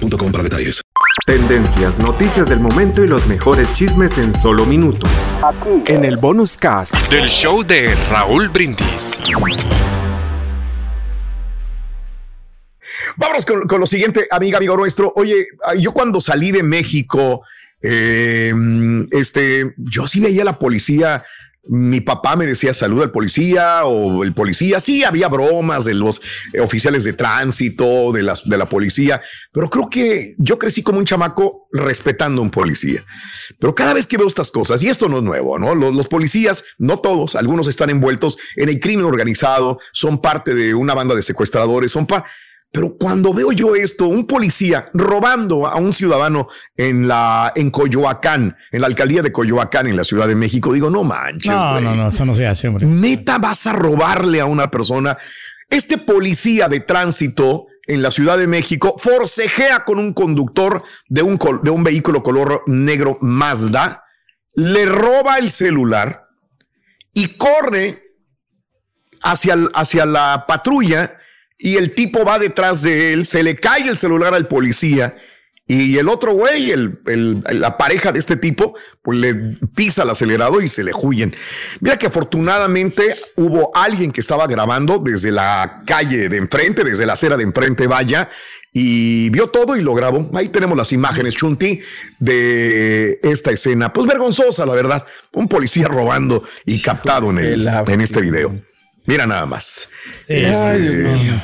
para detalles. Tendencias, noticias del momento y los mejores chismes en solo minutos. Aquí. En el bonus cast del show de Raúl Brindis. Vámonos con, lo siguiente, amiga, amigo nuestro. Oye, yo cuando salí de México, eh, este, yo sí veía a la policía mi papá me decía saluda al policía o el policía. Sí, había bromas de los oficiales de tránsito, de, de la policía, pero creo que yo crecí como un chamaco respetando a un policía. Pero cada vez que veo estas cosas, y esto no es nuevo, ¿no? Los, los policías, no todos, algunos están envueltos en el crimen organizado, son parte de una banda de secuestradores, son parte pero cuando veo yo esto, un policía robando a un ciudadano en la en Coyoacán, en la alcaldía de Coyoacán, en la Ciudad de México, digo, no manches. No, no, no, eso no se hace, hombre. Neta, vas a robarle a una persona. Este policía de tránsito en la Ciudad de México forcejea con un conductor de un, de un vehículo color negro Mazda, le roba el celular y corre hacia, hacia la patrulla y el tipo va detrás de él, se le cae el celular al policía y el otro güey, el, la pareja de este tipo, pues le pisa el acelerador y se le huyen. Mira que afortunadamente hubo alguien que estaba grabando desde la calle de enfrente, desde la acera de enfrente, vaya, y vio todo y lo grabó. Ahí tenemos las imágenes, Chunti, de esta escena. Pues vergonzosa, la verdad. Un policía robando y captado en, el, en este video. Mira nada más. Sí, este,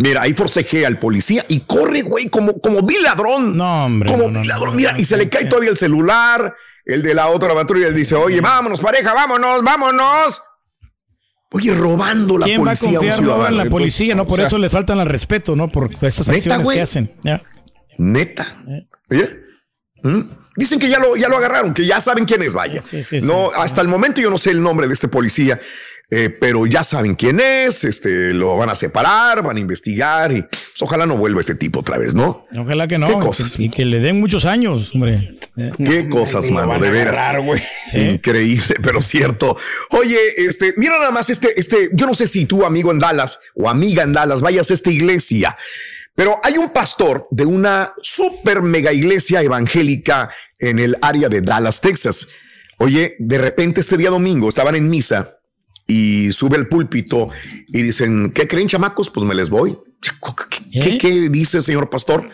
Mira, ahí forcejea al policía y corre, güey, como, como vi ladrón. No, hombre. Como vi ladrón. Mira, y se le cae todavía el celular. El de la otra patrulla dice, oye, vámonos, pareja, vámonos, vámonos. Oye, robando la policía a un ciudadano. en la policía, no? Por eso le faltan al respeto, ¿no? Por estas acciones que hacen. Neta. Oye. ¿Mm? Dicen que ya lo, ya lo agarraron, que ya saben quién es, vaya. no, hasta el momento yo no sé el nombre de este policía. Eh, pero ya saben quién es, este, lo van a separar, van a investigar y pues, ojalá no vuelva este tipo otra vez, ¿no? Ojalá que no. ¿Qué cosas? Y que le den muchos años, hombre. Qué cosas, mano, de veras. Increíble, pero cierto. Oye, este, mira nada más este, este, yo no sé si tú, amigo en Dallas o amiga en Dallas, vayas a esta iglesia. Pero hay un pastor de una super mega iglesia evangélica en el área de Dallas, Texas. Oye, de repente este día domingo estaban en misa y sube al púlpito y dicen, ¿qué creen chamacos? Pues me les voy. ¿Qué, ¿Eh? dice señor pastor?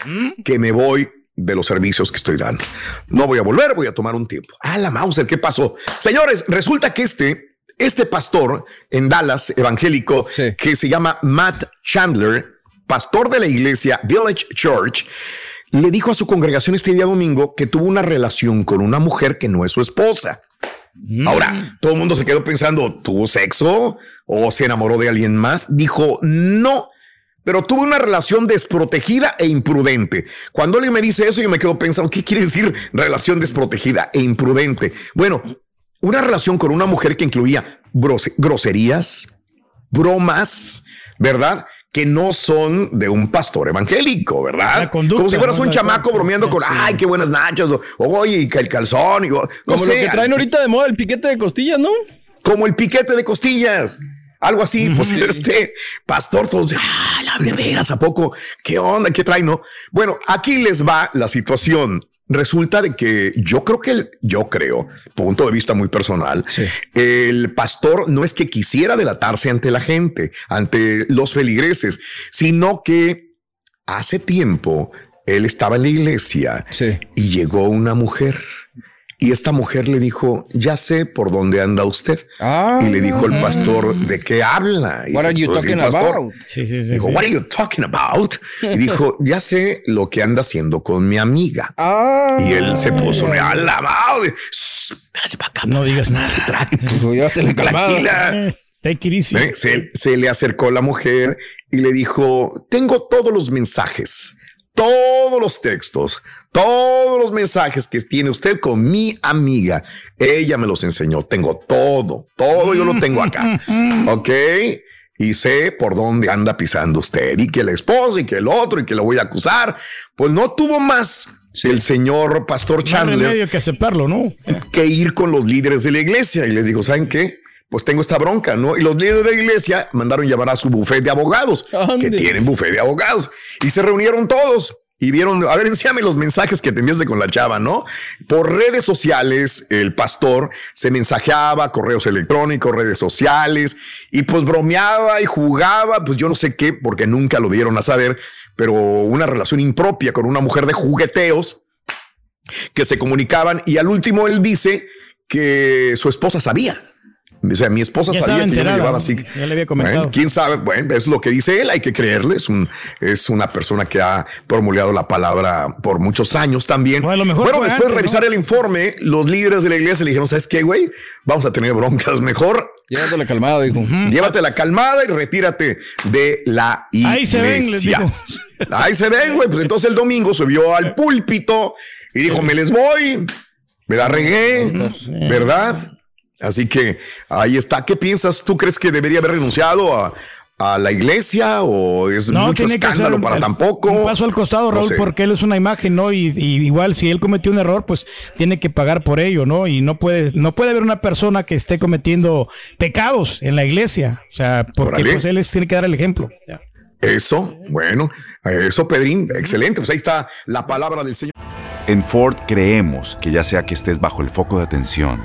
Que me voy de los servicios que estoy dando. No voy a volver, voy a tomar un tiempo. Ah, la Mauser, ¿qué pasó? Señores, resulta que este, este pastor en Dallas, evangélico, que se llama Matt Chandler, pastor de la iglesia Village Church, le dijo a su congregación este día domingo que tuvo una relación con una mujer que no es su esposa. Mm. Ahora, todo el mundo se quedó pensando, ¿tuvo sexo o se enamoró de alguien más? Dijo, no, pero tuvo una relación desprotegida e imprudente. Cuando alguien me dice eso, yo me quedo pensando, ¿qué quiere decir relación desprotegida e imprudente? Bueno, una relación con una mujer que incluía groserías, bromas, ¿verdad? Que no son de un pastor evangélico, ¿verdad? como si fueras un chamaco bromeando con, ay, qué buenas nachas, o oye, el calzón, y, como lo que traen ahorita de moda el piquete de costillas, ¿no? Como el piquete de costillas. Algo así, pues este pastor, todos, ah, la veras, ¿a poco? ¿Qué onda? ¿Qué trae? No. Bueno, aquí les va la situación. Resulta de que yo creo que el, yo creo, punto de vista muy personal, el pastor no es que quisiera delatarse ante la gente, ante los feligreses, sino que hace tiempo él estaba en la iglesia y llegó una mujer y esta mujer le dijo, ya sé por dónde anda usted. Ah. y le dijo el pastor, ¿de qué habla? what are you talking about? dijo, what are you talking about? Y dijo, ya sé lo que anda haciendo con mi amiga. Ah. Y él se puso, a la No digas nada. Tranquila. Se, se le acercó la mujer y le dijo, tengo todos los mensajes todos los textos, todos los mensajes que tiene usted con mi amiga. Ella me los enseñó. Tengo todo, todo yo lo tengo acá. Ok. Y sé por dónde anda pisando usted y que el esposo y que el otro y que lo voy a acusar. Pues no tuvo más el señor Pastor Chandler. que aceptarlo, ¿no? Que ir con los líderes de la iglesia y les dijo, ¿saben qué? Pues tengo esta bronca, ¿no? Y los líderes de la iglesia mandaron llamar a su bufete de abogados, que tienen bufete de abogados, y se reunieron todos. Y vieron, a ver, enséñame los mensajes que te enviaste con la chava, ¿no? Por redes sociales, el pastor se mensajeaba, correos electrónicos, redes sociales, y pues bromeaba y jugaba, pues yo no sé qué, porque nunca lo dieron a saber, pero una relación impropia con una mujer de jugueteos que se comunicaban, y al último él dice que su esposa sabía o sea, mi esposa sabía que yo me llevaba así. Ya le había comentado. Quién sabe, bueno, es lo que dice él, hay que creerle. Es, un, es una persona que ha promulgado la palabra por muchos años también. Bueno, después de revisar el informe, los líderes de la iglesia le dijeron: ¿Sabes qué, güey? Vamos a tener broncas mejor. Llévatela calmada, dijo. Llévatela calmada y retírate de la iglesia. Ahí se ven, les digo. Ahí se ven, güey. Pues entonces el domingo subió al púlpito y dijo: Me les voy. Me la regué, ¿verdad? Así que ahí está. ¿Qué piensas? ¿Tú crees que debería haber renunciado a, la iglesia o es mucho escándalo para tampoco? Un paso al costado, Raúl, porque él es una imagen, ¿no? Y, igual si él cometió un error, pues tiene que pagar por ello, ¿no? Y no puede, no puede haber una persona que esté cometiendo pecados en la iglesia. O sea, porque pues, él tiene que dar el ejemplo. Eso, bueno, eso, Pedrín, excelente. Pues ahí está la palabra del Señor. En Ford creemos que ya sea que estés bajo el foco de atención,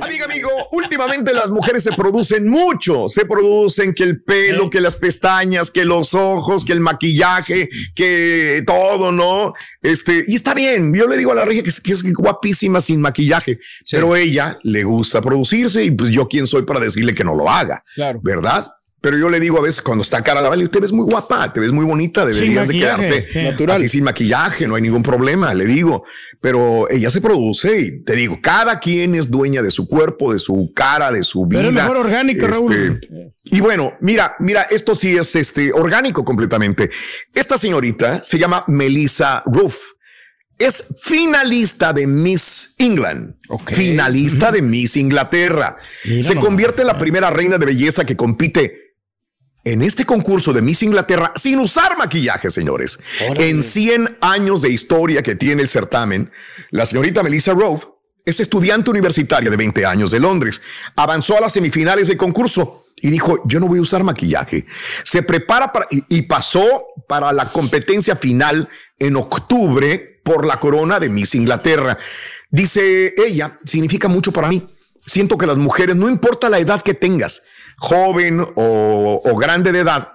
Amiga, amigo, últimamente las mujeres se producen mucho. Se producen que el pelo, que las pestañas, que los ojos, que el maquillaje, que todo, ¿no? Este, y está bien. Yo le digo a la regia que es, que es guapísima sin maquillaje, pero ella le gusta producirse y pues yo quién soy para decirle que no lo haga. Claro. ¿Verdad? Pero yo le digo a veces cuando está cara la vale, usted es muy guapa, te ves muy bonita, deberías de quedarte natural. Así sin maquillaje, no hay ningún problema, le digo. Pero ella se produce y te digo, cada quien es dueña de su cuerpo, de su cara, de su vida. Pero es mejor orgánico, Raúl. Este, y bueno, mira, mira, esto sí es este orgánico completamente. Esta señorita se llama Melissa Roof. Es finalista de Miss England, finalista de Miss Inglaterra. se convierte en la primera reina de belleza que compite en este concurso de Miss Inglaterra sin usar maquillaje, señores. En 100 años de historia que tiene el certamen, la señorita Melissa Rove es estudiante universitaria de 20 años de Londres. Avanzó a las semifinales del concurso y dijo, yo no voy a usar maquillaje. Se prepara para, y, pasó para la competencia final en octubre por la corona de Miss Inglaterra. Dice ella, significa mucho para mí. Siento que las mujeres, no importa la edad que tengas, joven o, grande de edad,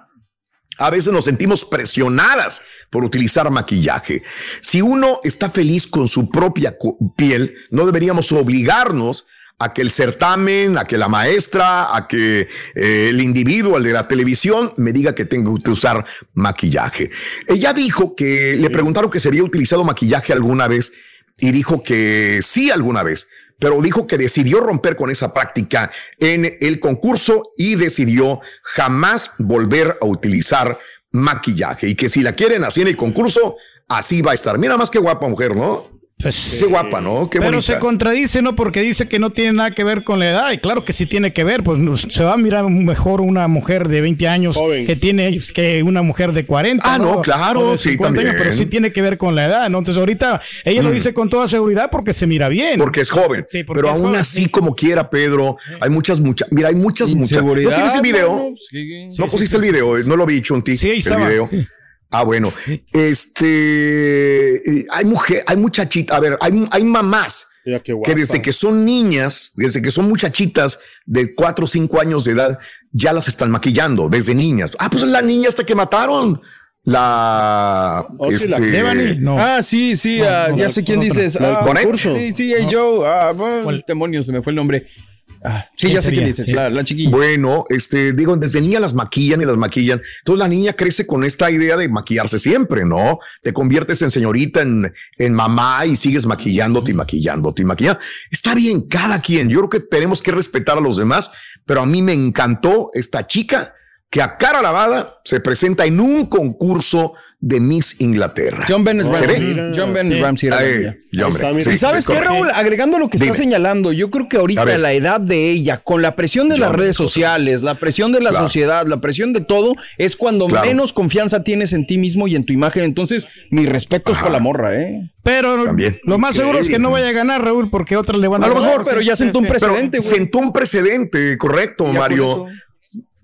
a veces nos sentimos presionadas por utilizar maquillaje. Si uno está feliz con su propia piel, no deberíamos obligarnos a que el certamen, a que la maestra, a que eh, el individuo, el de la televisión, me diga que tengo que usar maquillaje. Ella dijo que le preguntaron que se había utilizado maquillaje alguna vez y dijo que sí alguna vez, pero dijo que decidió romper con esa práctica en el concurso y decidió jamás volver a utilizar maquillaje y que si la quieren así en el concurso, así va a estar. Mira más que guapa mujer, ¿no? Pues, Qué guapa, ¿no? Qué pero bonita. se contradice, ¿no? Porque dice que no tiene nada que ver con la edad. Y claro que sí tiene que ver. Pues se va a mirar mejor una mujer de 20 años que tiene que una mujer de 40. Ah, no, claro, sí, 50 años, también. pero sí tiene que ver con la edad, ¿no? Entonces ahorita ella lo Mm. dice con toda seguridad porque se mira bien. Porque es joven. Sí, porque pero es aún joven, así, sí. como quiera, Pedro, hay muchas, muchas. Mira, hay muchas, muchas. ¿No tienes el video? sí. no pusiste el video, no lo vi, Chunti. Sí, ahí el estaba. video. Ah, bueno. Este, eh, hay mujer, hay muchachita, a ver, hay, hay mamás Mira que desde que son niñas, desde que son muchachitas de cuatro o cinco años de edad, ya las están maquillando desde niñas. Ah, pues la niña hasta que mataron. La. Oh, sí, la este, Devani, no. Ah, sí, sí, ah, ya sé quién dices. Ah, Bonet. Sí, sí, hey, Joe. Ah, bueno, demonios, se me fue el nombre. Ah, sí, ¿Quién ya sé quién sería? dices. Sí. La, la chiquilla. Bueno, este, digo, desde niña las maquillan y las maquillan. Entonces la niña crece con esta idea de maquillarse siempre, ¿no? Te conviertes en señorita, en, en mamá y sigues maquillándote y maquillándote y maquillando. Está bien, cada quien. Yo creo que tenemos que respetar a los demás, pero a mí me encantó esta chica que a cara lavada se presenta en un concurso de Miss Inglaterra. John Bennett ¿Se Ramsey. John Bennett Sí. Ramsey Ay, sí, ¿Y sabes es qué. Raúl? Agregando lo que Dime. está señalando, yo creo que ahorita la edad de ella, con la presión de las redes sociales, la presión de la Claro. sociedad, la presión de todo, es cuando Claro. menos confianza tienes en ti mismo y en tu imagen. Entonces, mi respeto es Ajá. por la morra, ¿eh? Pero También. lo más seguro es que no vaya a ganar, Raúl, porque otras le van a A lo mejor, pero ya sentó un precedente, güey. sentó un precedente, correcto, Ya Mario.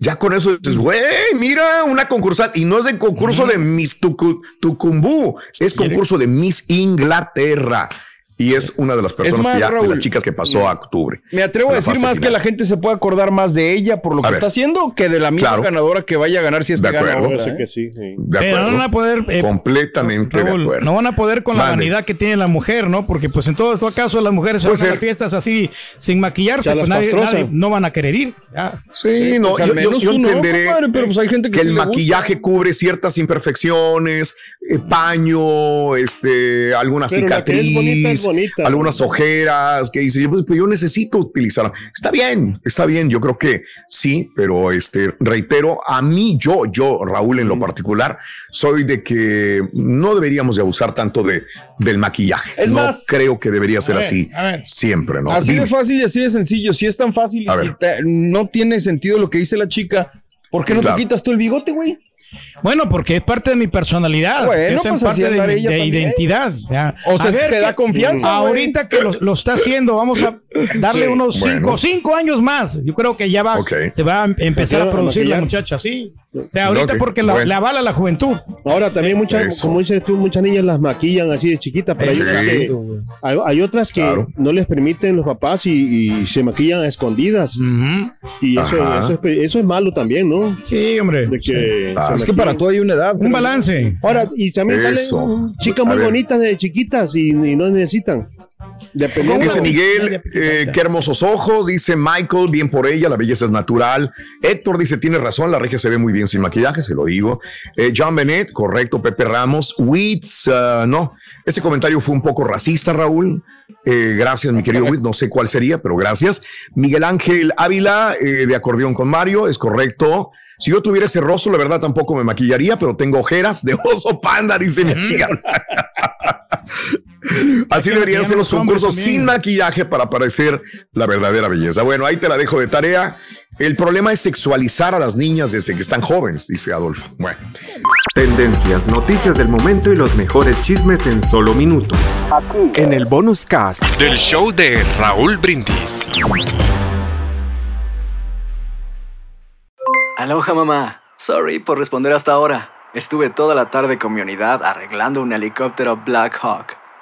Ya con eso dices, güey, mira, una concursante. Y no es de concurso de Miss Tucu- Tucumbú, es concurso de Miss Inglaterra. Y es una de las personas más, que ya, de las chicas que pasó a octubre. Me atrevo a decir más que la gente se puede acordar más de ella por lo A que ver. está haciendo que de la misma Claro. ganadora que vaya a ganar si es De que gana acuerdo. Sé ¿eh? que sí. sí. De Pero acuerdo. no van a poder, eh, Completamente Raúl, de acuerdo. no van a poder con la vanidad que tiene la mujer, ¿no? Porque pues en todo, todo caso las mujeres van a las fiestas así sin maquillarse, pues nadie, nadie- no van a querer ir. Ya. Sí, no, pues, yo, yo- no, entenderé compadre, pero, pues, hay gente que que sí el gusta. maquillaje cubre ciertas imperfecciones, eh, paño, este, alguna Pero cicatriz, bonita algunas ojeras, que dice, pues, pues, yo necesito utilizarla. Está bien, está bien, yo creo que sí, pero este, reitero, a mí, yo, yo, Raúl, en lo particular, soy de que no deberíamos de abusar tanto de, del maquillaje. Es no más- creo que debería ser ver, así siempre, ¿no? Así Dime. de fácil y así de sencillo. Si es tan fácil y si te- no tiene sentido lo que dice la chica, ¿por qué no Claro. te quitas tú el bigote, güey? Bueno, porque es parte de mi personalidad. Bueno, es en pues parte de, de identidad. ya. O sea, te da confianza. Ahorita que lo, lo está haciendo, vamos a darle Sí, unos cinco, bueno. cinco años más. Yo creo que ya va, se va a em- empezar ¿Por a producir la muchacha, sí. O sea, ahorita porque la, bueno. la avala la juventud. Ahora también muchas, Eso. como dices tú, muchas niñas las maquillan así de chiquitas, pero hay, Sí. otras que, hay, hay otras que Claro. no les permiten los papás y, y se maquillan a escondidas. Y eso, eso, es, pe- eso es malo también, ¿no? Sí, hombre. De que Ah, se Es que para todo hay una edad. Un balance. Ahora, y también Eso. salen chicas muy bonitas de chiquitas y, y no necesitan. Dependiendo. Dice Miguel, eh, qué hermosos ojos. Dice Michael, bien por ella, la belleza es natural. Héctor dice, tiene razón, la regia se ve muy bien sin maquillaje, se lo digo. Eh, John Bennett, correcto. Pepe Ramos, Witz, ah, no. Ese comentario fue un poco racista, Raúl. Eh, gracias, mi querido Witz, no sé cuál sería, pero gracias. Miguel Ángel Ávila, eh, de acordeón con Mario, es correcto. Si yo tuviera ese rostro, la verdad tampoco me maquillaría, pero tengo ojeras de oso panda, dice mi amiga. Así deberían ser los concursos también. sin maquillaje para parecer la verdadera belleza. Bueno, ahí te la dejo de tarea. El problema es sexualizar a las niñas desde que están jóvenes, dice Adolfo. Bueno, Tendencias, noticias del momento y los mejores chismes en solo minutos. En el bonus cast del show de Raúl Brindis. Aloha mamá. Sorry por responder hasta ahora. Estuve toda la tarde con mi unidad arreglando un helicóptero Black Hawk.